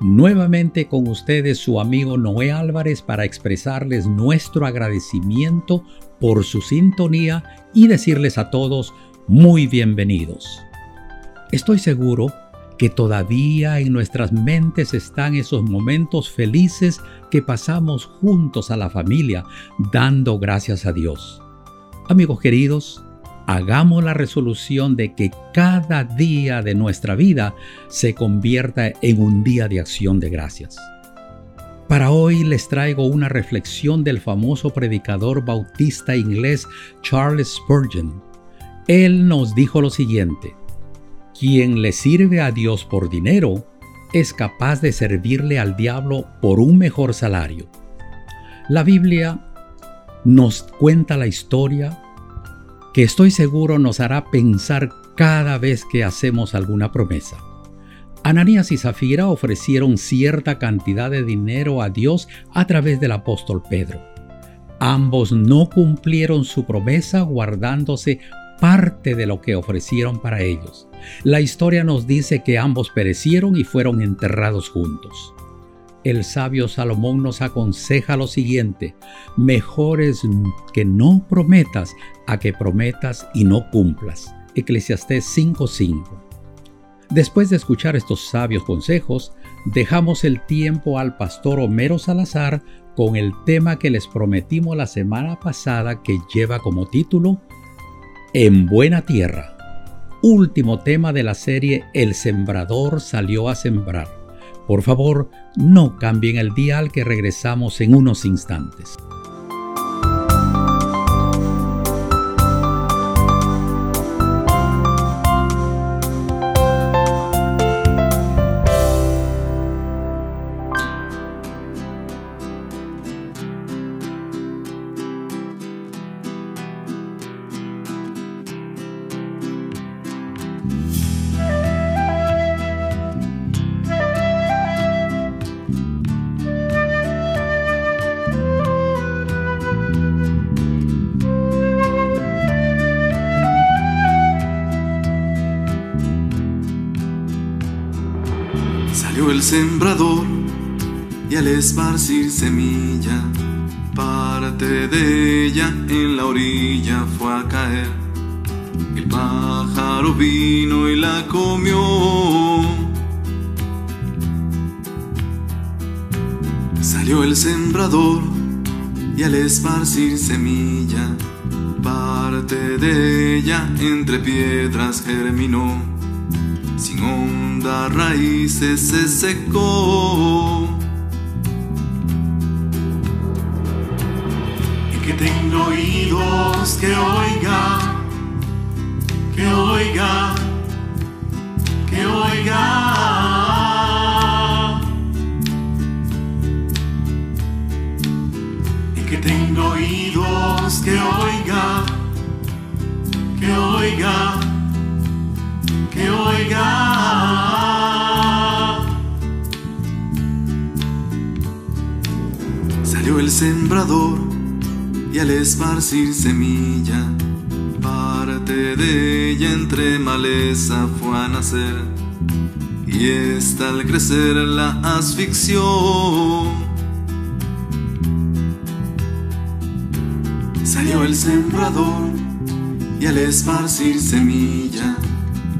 Nuevamente con ustedes su amigo Noé Álvarez para expresarles nuestro agradecimiento por su sintonía y decirles a todos muy bienvenidos. Estoy seguro que todavía en nuestras mentes están esos momentos felices que pasamos juntos a la familia, dando gracias a Dios. Amigos queridos, hagamos la resolución de que cada día de nuestra vida se convierta en un día de acción de gracias. Para hoy les traigo una reflexión del famoso predicador bautista inglés Charles Spurgeon. Él nos dijo lo siguiente, quien le sirve a Dios por dinero es capaz de servirle al diablo por un mejor salario. La Biblia nos cuenta la historia que estoy seguro nos hará pensar cada vez que hacemos alguna promesa. Ananías y Zafira ofrecieron cierta cantidad de dinero a Dios a través del apóstol Pedro. Ambos no cumplieron su promesa guardándose parte de lo que ofrecieron para ellos. La historia nos dice que ambos perecieron y fueron enterrados juntos el sabio Salomón nos aconseja lo siguiente, mejor es que no prometas a que prometas y no cumplas. Eclesiastés 5:5. Después de escuchar estos sabios consejos, dejamos el tiempo al pastor Homero Salazar con el tema que les prometimos la semana pasada que lleva como título En buena tierra. Último tema de la serie El sembrador salió a sembrar. Por favor, no cambien el dial que regresamos en unos instantes. Sembrador y al esparcir semilla, parte de ella en la orilla fue a caer. El pájaro vino y la comió. Salió el sembrador y al esparcir semilla, parte de ella entre piedras germinó. Sin raíces se secó. Y que tengo oídos que oiga, que oiga, que oiga. Y que tengo oídos que oiga, que oiga, que oiga. El sembrador y al esparcir semilla, parte de ella entre maleza fue a nacer. Y esta al crecer la asfixió. Salió el sembrador y al esparcir semilla,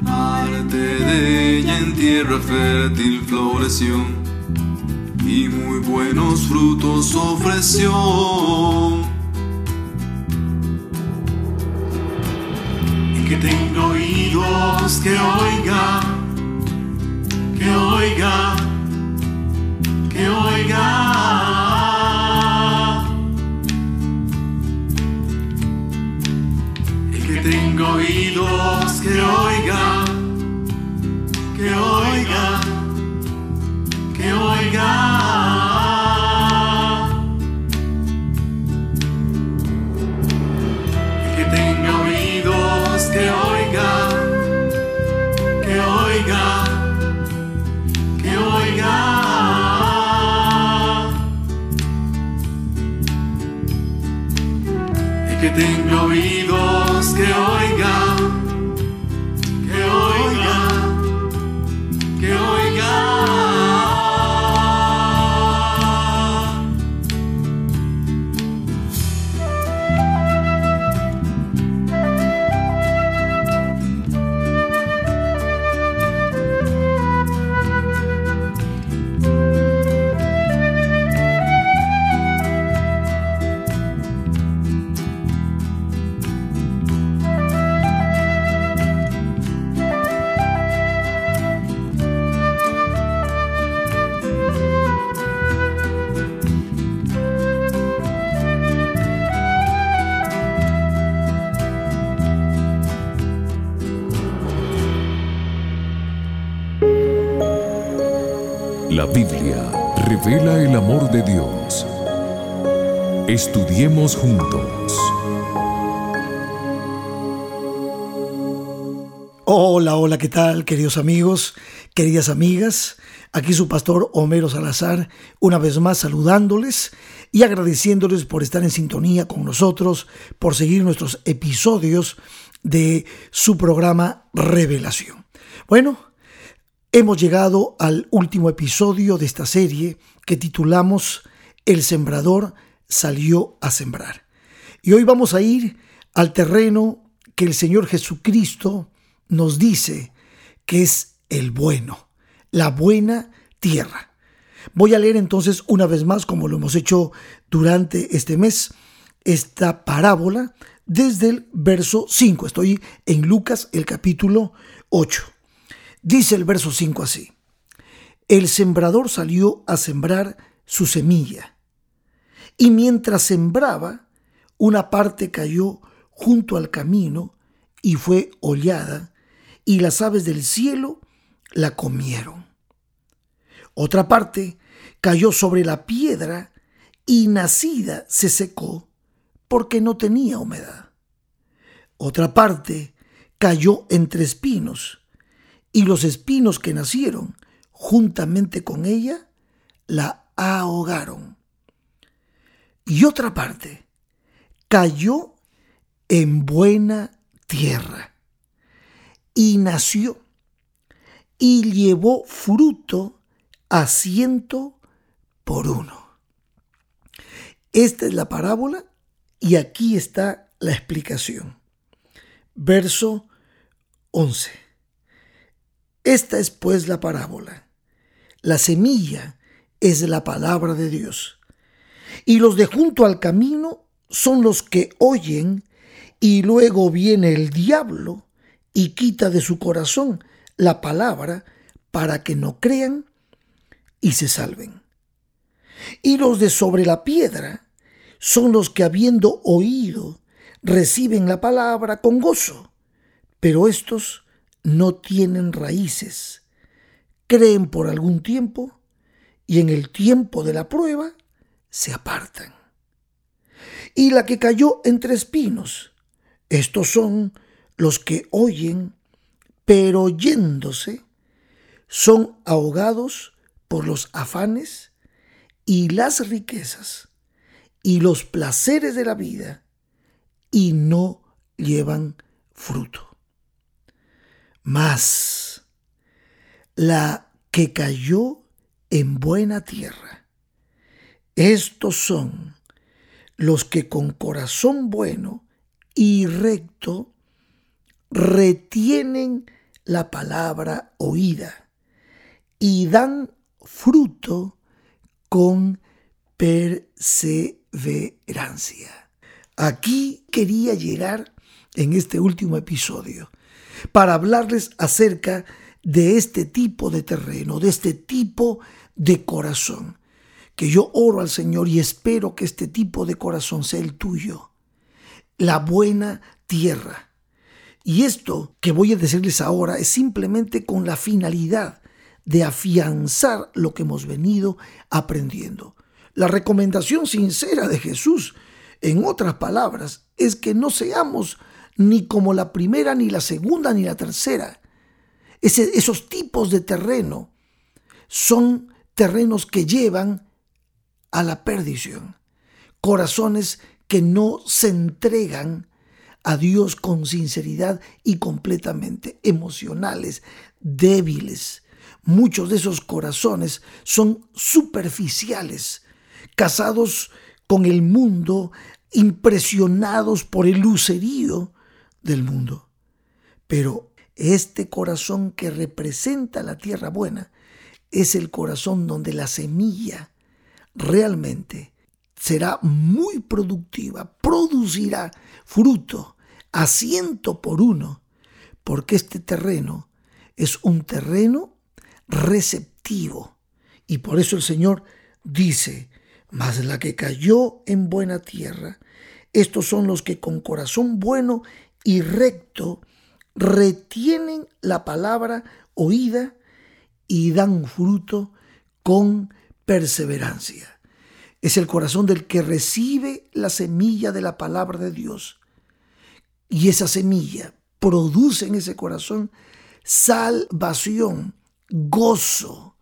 parte de ella en tierra fértil floreció y muy buenos frutos ofreció. Y que tenga oídos que oiga, que oiga, que oiga. Y que tenga oídos que oiga, que oiga me oiga. Que tenga oídos, que oiga, que oiga, que oiga. Y que tenga oídos, que oiga. La Biblia revela el amor de Dios. Estudiemos juntos. Hola, hola, ¿qué tal, queridos amigos, queridas amigas? Aquí su pastor Homero Salazar, una vez más saludándoles y agradeciéndoles por estar en sintonía con nosotros, por seguir nuestros episodios de su programa Revelación. Bueno, hemos llegado al último episodio de esta serie que titulamos El sembrador salió a sembrar. Y hoy vamos a ir al terreno que el Señor Jesucristo nos dice que es el bueno, la buena tierra. Voy a leer entonces una vez más, como lo hemos hecho durante este mes, esta parábola desde el verso 5. Estoy en Lucas el capítulo 8. Dice el verso 5 así. El sembrador salió a sembrar su semilla. Y mientras sembraba, una parte cayó junto al camino y fue hollada, y las aves del cielo la comieron. Otra parte cayó sobre la piedra y nacida se secó porque no tenía humedad. Otra parte cayó entre espinos y los espinos que nacieron juntamente con ella la ahogaron. Y otra parte cayó en buena tierra y nació y llevó fruto a ciento por uno. Esta es la parábola y aquí está la explicación. Verso 11. Esta es pues la parábola. La semilla es la palabra de Dios. Y los de junto al camino son los que oyen y luego viene el diablo y quita de su corazón la palabra para que no crean y se salven. Y los de sobre la piedra son los que habiendo oído reciben la palabra con gozo, pero estos no tienen raíces, creen por algún tiempo y en el tiempo de la prueba se apartan. Y la que cayó entre espinos, estos son los que oyen, pero oyéndose, son ahogados por los afanes y las riquezas y los placeres de la vida y no llevan fruto. Mas la que cayó en buena tierra, estos son los que con corazón bueno y recto retienen la palabra oída y dan fruto con perseverancia. Aquí quería llegar en este último episodio para hablarles acerca de este tipo de terreno, de este tipo de corazón, que yo oro al Señor y espero que este tipo de corazón sea el tuyo, la buena tierra. Y esto que voy a decirles ahora es simplemente con la finalidad de afianzar lo que hemos venido aprendiendo. La recomendación sincera de Jesús, en otras palabras, es que no seamos ni como la primera, ni la segunda, ni la tercera. esos tipos de terreno son terrenos que llevan a la perdición. Corazones que no se entregan a Dios con sinceridad y completamente emocionales, débiles. Muchos de esos corazones son superficiales, casados con el mundo, impresionados por el lucerío del mundo. Pero este corazón que representa la tierra buena es el corazón donde la semilla realmente será muy productiva, producirá fruto a ciento por uno, porque este terreno es un terreno receptivo. Y por eso el Señor dice, mas la que cayó en buena tierra, estos son los que con corazón bueno y recto retienen la palabra oída y dan fruto con perseverancia. Es el corazón del que recibe la semilla de la palabra de Dios. Y esa semilla produce en ese corazón salvación, gozo,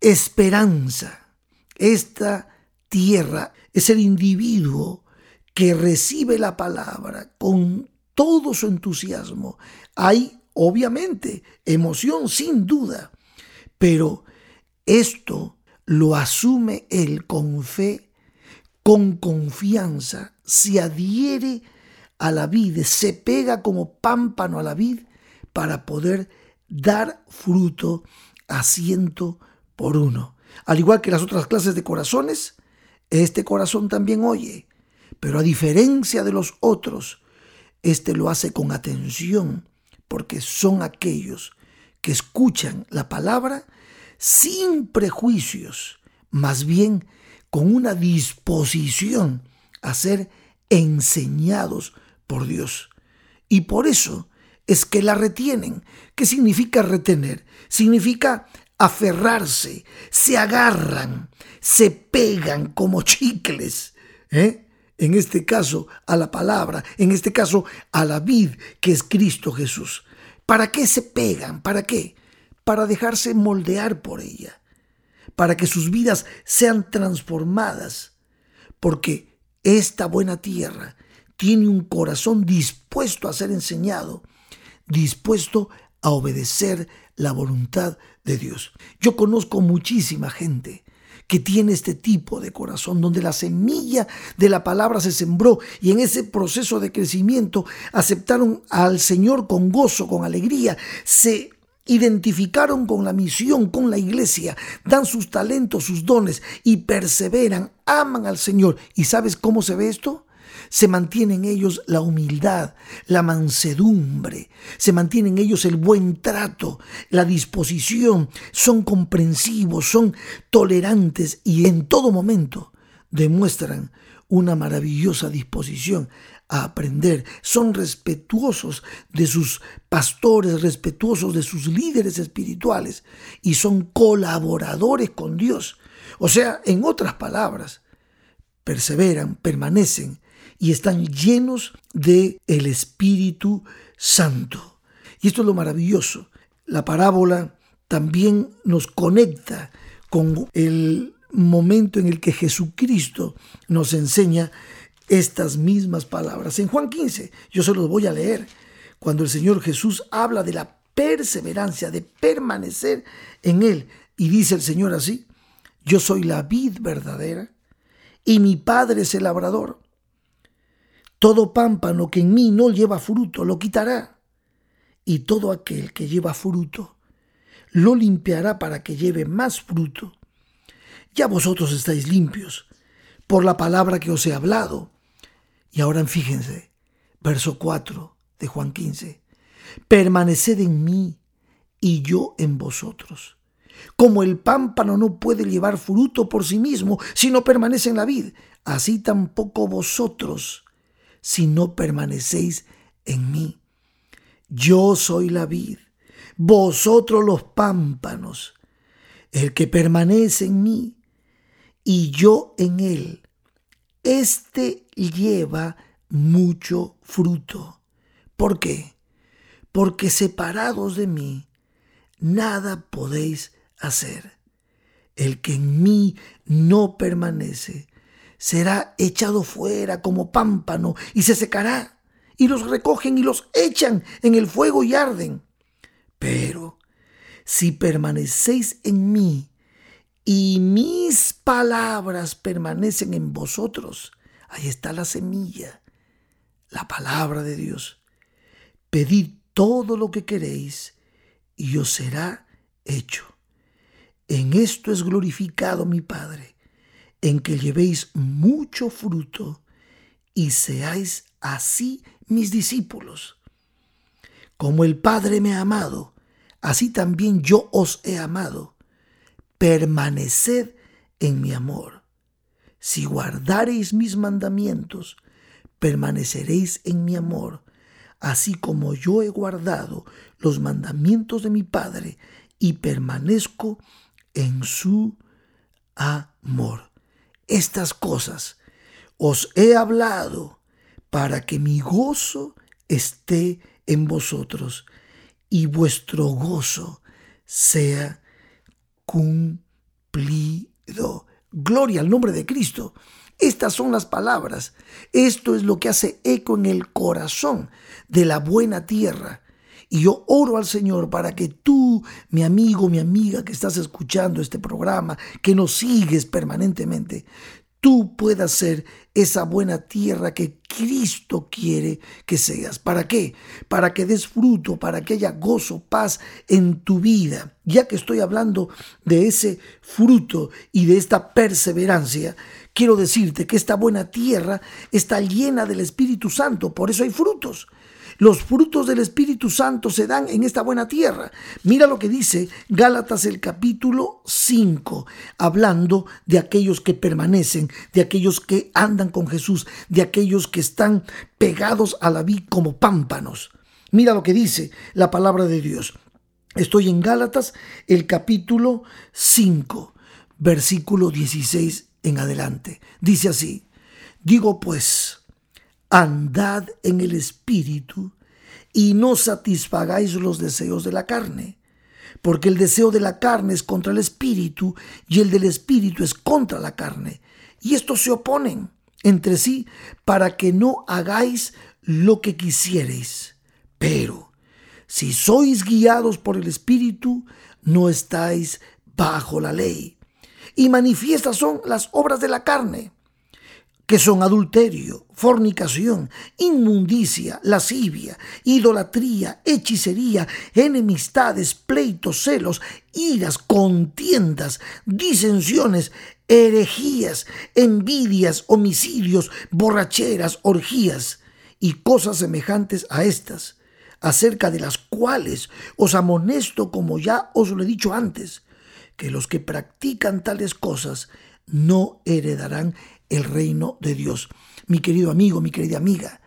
esperanza. Esta tierra es el individuo que recibe la palabra con todo su entusiasmo. Hay, obviamente, emoción, sin duda, pero esto lo asume él con fe, con confianza, se adhiere a la vid, se pega como pámpano a la vid para poder dar fruto a ciento por uno. Al igual que las otras clases de corazones, este corazón también oye, pero a diferencia de los otros, este lo hace con atención, porque son aquellos que escuchan la palabra sin prejuicios, más bien con una disposición a ser enseñados por Dios. Y por eso es que la retienen. ¿Qué significa retener? Significa aferrarse, se agarran, se pegan como chicles. ¿eh? En este caso a la palabra, en este caso a la vid que es Cristo Jesús. ¿Para qué se pegan? ¿Para qué? Para dejarse moldear por ella, para que sus vidas sean transformadas, porque esta buena tierra tiene un corazón dispuesto a ser enseñado, dispuesto a obedecer la voluntad de Dios. Yo conozco muchísima gente que tiene este tipo de corazón, donde la semilla de la palabra se sembró y en ese proceso de crecimiento aceptaron al Señor con gozo, con alegría, se identificaron con la misión, con la iglesia, dan sus talentos, sus dones y perseveran, aman al Señor. ¿Y sabes cómo se ve esto? Se mantiene en ellos la humildad, la mansedumbre, se mantiene en ellos el buen trato, la disposición, son comprensivos, son tolerantes y en todo momento demuestran una maravillosa disposición a aprender, son respetuosos de sus pastores, respetuosos de sus líderes espirituales y son colaboradores con Dios. O sea, en otras palabras, perseveran, permanecen y están llenos de el Espíritu Santo. Y esto es lo maravilloso. La parábola también nos conecta con el momento en el que Jesucristo nos enseña estas mismas palabras. En Juan 15, yo se los voy a leer, cuando el Señor Jesús habla de la perseverancia, de permanecer en Él. Y dice el Señor así, yo soy la vid verdadera y mi Padre es el labrador. Todo pámpano que en mí no lleva fruto lo quitará, y todo aquel que lleva fruto lo limpiará para que lleve más fruto. Ya vosotros estáis limpios por la palabra que os he hablado. Y ahora fíjense, verso 4 de Juan 15, permaneced en mí y yo en vosotros. Como el pámpano no puede llevar fruto por sí mismo si no permanece en la vid, así tampoco vosotros si no permanecéis en mí. Yo soy la vid, vosotros los pámpanos. El que permanece en mí y yo en él, éste lleva mucho fruto. ¿Por qué? Porque separados de mí nada podéis hacer. El que en mí no permanece será echado fuera como pámpano y se secará, y los recogen y los echan en el fuego y arden. Pero si permanecéis en mí y mis palabras permanecen en vosotros, ahí está la semilla, la palabra de Dios. Pedid todo lo que queréis y os será hecho. En esto es glorificado mi Padre, en que llevéis mucho fruto y seáis así mis discípulos. Como el Padre me ha amado, así también yo os he amado. Permaneced en mi amor. Si guardareis mis mandamientos, permaneceréis en mi amor, así como yo he guardado los mandamientos de mi Padre y permanezco en su amor. Estas cosas os he hablado para que mi gozo esté en vosotros y vuestro gozo sea cumplido. Gloria al nombre de Cristo. Estas son las palabras. Esto es lo que hace eco en el corazón de la buena tierra. Y yo oro al Señor para que tú, mi amigo, mi amiga que estás escuchando este programa, que nos sigues permanentemente, tú puedas ser esa buena tierra que Cristo quiere que seas. ¿Para qué? Para que des fruto, para que haya gozo, paz en tu vida. Ya que estoy hablando de ese fruto y de esta perseverancia, quiero decirte que esta buena tierra está llena del Espíritu Santo, por eso hay frutos. Los frutos del Espíritu Santo se dan en esta buena tierra. Mira lo que dice Gálatas el capítulo 5, hablando de aquellos que permanecen, de aquellos que andan con Jesús, de aquellos que están pegados a la vid como pámpanos. Mira lo que dice la palabra de Dios. Estoy en Gálatas el capítulo 5, versículo 16 en adelante. Dice así, digo pues, andad en el Espíritu y no satisfagáis los deseos de la carne, porque el deseo de la carne es contra el Espíritu y el del Espíritu es contra la carne, y estos se oponen entre sí para que no hagáis lo que quisiereis. Pero si sois guiados por el Espíritu, no estáis bajo la ley. Y manifiestas son las obras de la carne que son adulterio, fornicación, inmundicia, lascivia, idolatría, hechicería, enemistades, pleitos, celos, iras, contiendas, disensiones, herejías, envidias, homicidios, borracheras, orgías y cosas semejantes a estas, acerca de las cuales os amonesto como ya os lo he dicho antes, que los que practican tales cosas no heredarán el reino de Dios. Mi querido amigo, mi querida amiga,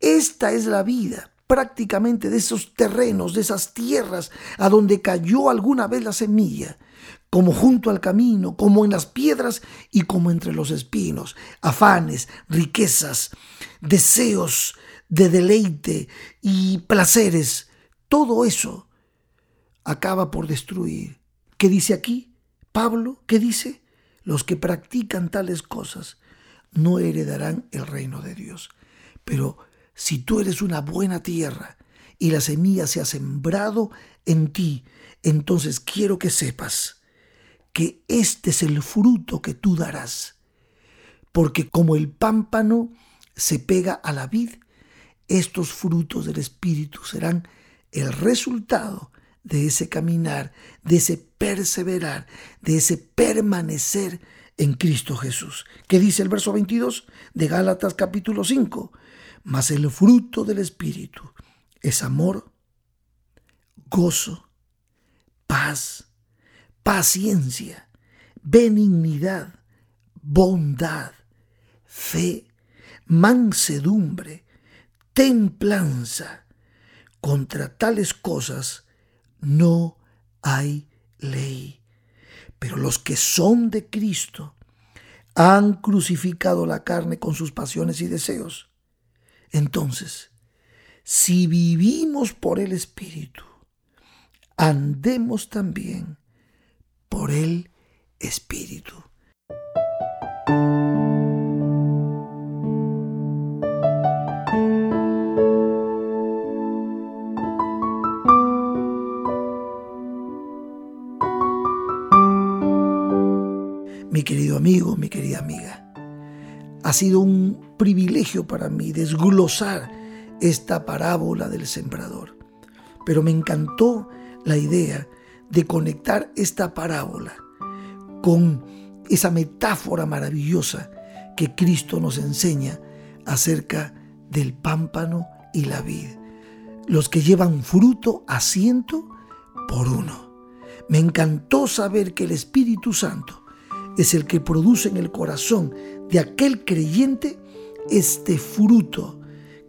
esta es la vida prácticamente de esos terrenos, de esas tierras a donde cayó alguna vez la semilla, como junto al camino, como en las piedras y como entre los espinos, afanes, riquezas, deseos de deleite y placeres, todo eso acaba por destruir. ¿Qué dice aquí Pablo? ¿Qué dice? Los que practican tales cosas no heredarán el reino de Dios. Pero si tú eres una buena tierra y la semilla se ha sembrado en ti, entonces quiero que sepas que este es el fruto que tú darás. Porque como el pámpano se pega a la vid, estos frutos del Espíritu serán el resultado de ese caminar, de ese perseverar, de ese permanecer en Cristo Jesús. ¿Qué dice el verso 22 de Gálatas capítulo 5? Mas el fruto del Espíritu es amor, gozo, paz, paciencia, benignidad, bondad, fe, mansedumbre, templanza. Contra tales cosas no hay ley. Pero los que son de Cristo han crucificado la carne con sus pasiones y deseos. Entonces, si vivimos por el Espíritu, andemos también por el Espíritu. Amigo, mi querida amiga, ha sido un privilegio para mí desglosar esta parábola del sembrador. Pero me encantó la idea de conectar esta parábola con esa metáfora maravillosa que Cristo nos enseña acerca del pámpano y la vid. Los que llevan fruto a ciento por uno. Me encantó saber que el Espíritu Santo es el que produce en el corazón de aquel creyente este fruto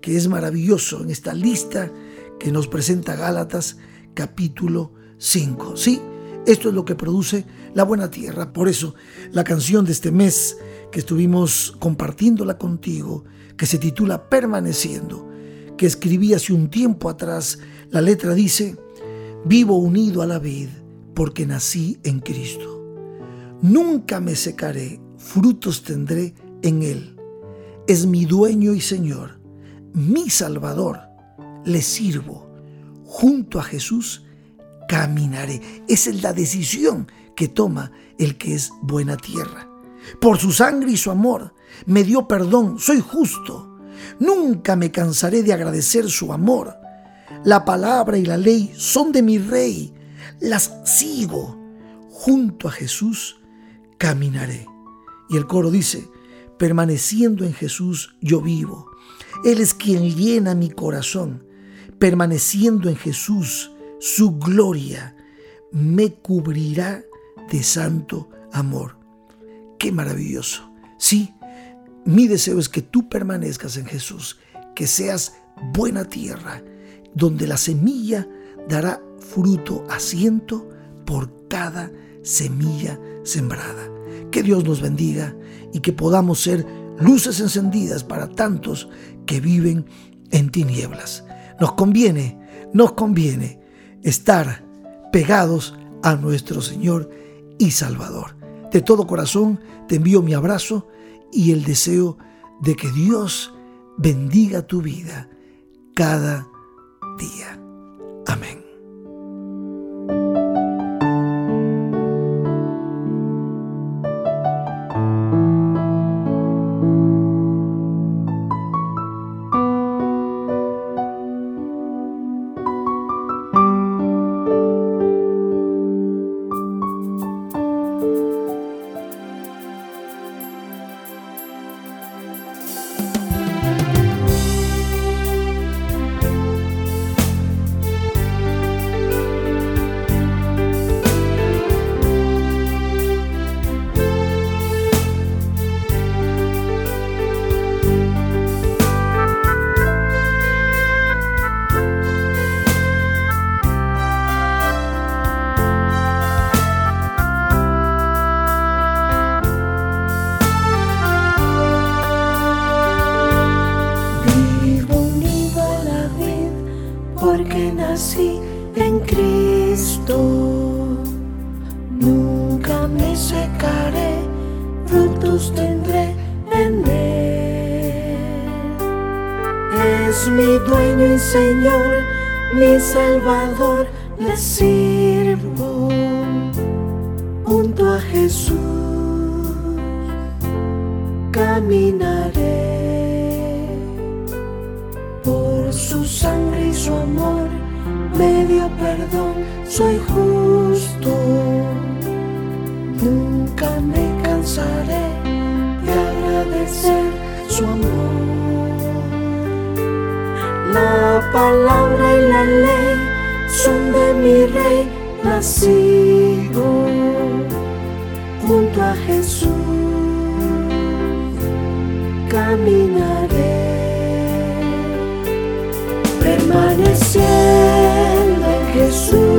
que es maravilloso en esta lista que nos presenta Gálatas capítulo 5. Sí, esto es lo que produce la buena tierra. Por eso la canción de este mes que estuvimos compartiéndola contigo, que se titula Permaneciendo, que escribí hace un tiempo atrás, la letra dice, vivo unido a la vid porque nací en Cristo. Nunca me secaré, frutos tendré en Él. Es mi dueño y Señor, mi Salvador. Le sirvo. Junto a Jesús caminaré. Esa es la decisión que toma el que es buena tierra. Por su sangre y su amor me dio perdón, soy justo. Nunca me cansaré de agradecer su amor. La palabra y la ley son de mi rey. Las sigo. Junto a Jesús caminaré. Y el coro dice, permaneciendo en Jesús yo vivo. Él es quien llena mi corazón. Permaneciendo en Jesús, su gloria me cubrirá de santo amor. Qué maravilloso. Sí, mi deseo es que tú permanezcas en Jesús, que seas buena tierra, donde la semilla dará fruto a ciento por cada semilla sembrada. Que Dios nos bendiga y que podamos ser luces encendidas para tantos que viven en tinieblas. Nos conviene, nos conviene estar pegados a nuestro Señor y Salvador. De todo corazón te envío mi abrazo y el deseo de que Dios bendiga tu vida cada día. Amén. Salvador, le sirvo junto a Jesús. Caminaré por su sangre y su amor, me dio perdón, soy justo. Nunca me cansaré de agradecer su amor. La palabra y la ley son de mi rey nacido junto a Jesús. Caminaré permaneciendo en Jesús.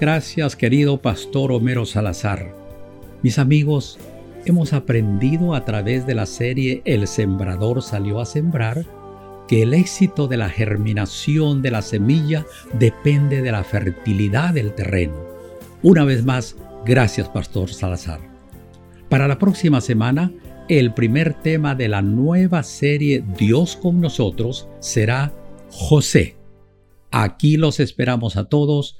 Gracias, querido Pastor Homero Salazar. Mis amigos, hemos aprendido a través de la serie El Sembrador salió a sembrar que el éxito de la germinación de la semilla depende de la fertilidad del terreno. Una vez más, gracias, Pastor Salazar. Para la próxima semana, el primer tema de la nueva serie Dios con nosotros será José. Aquí los esperamos a todos,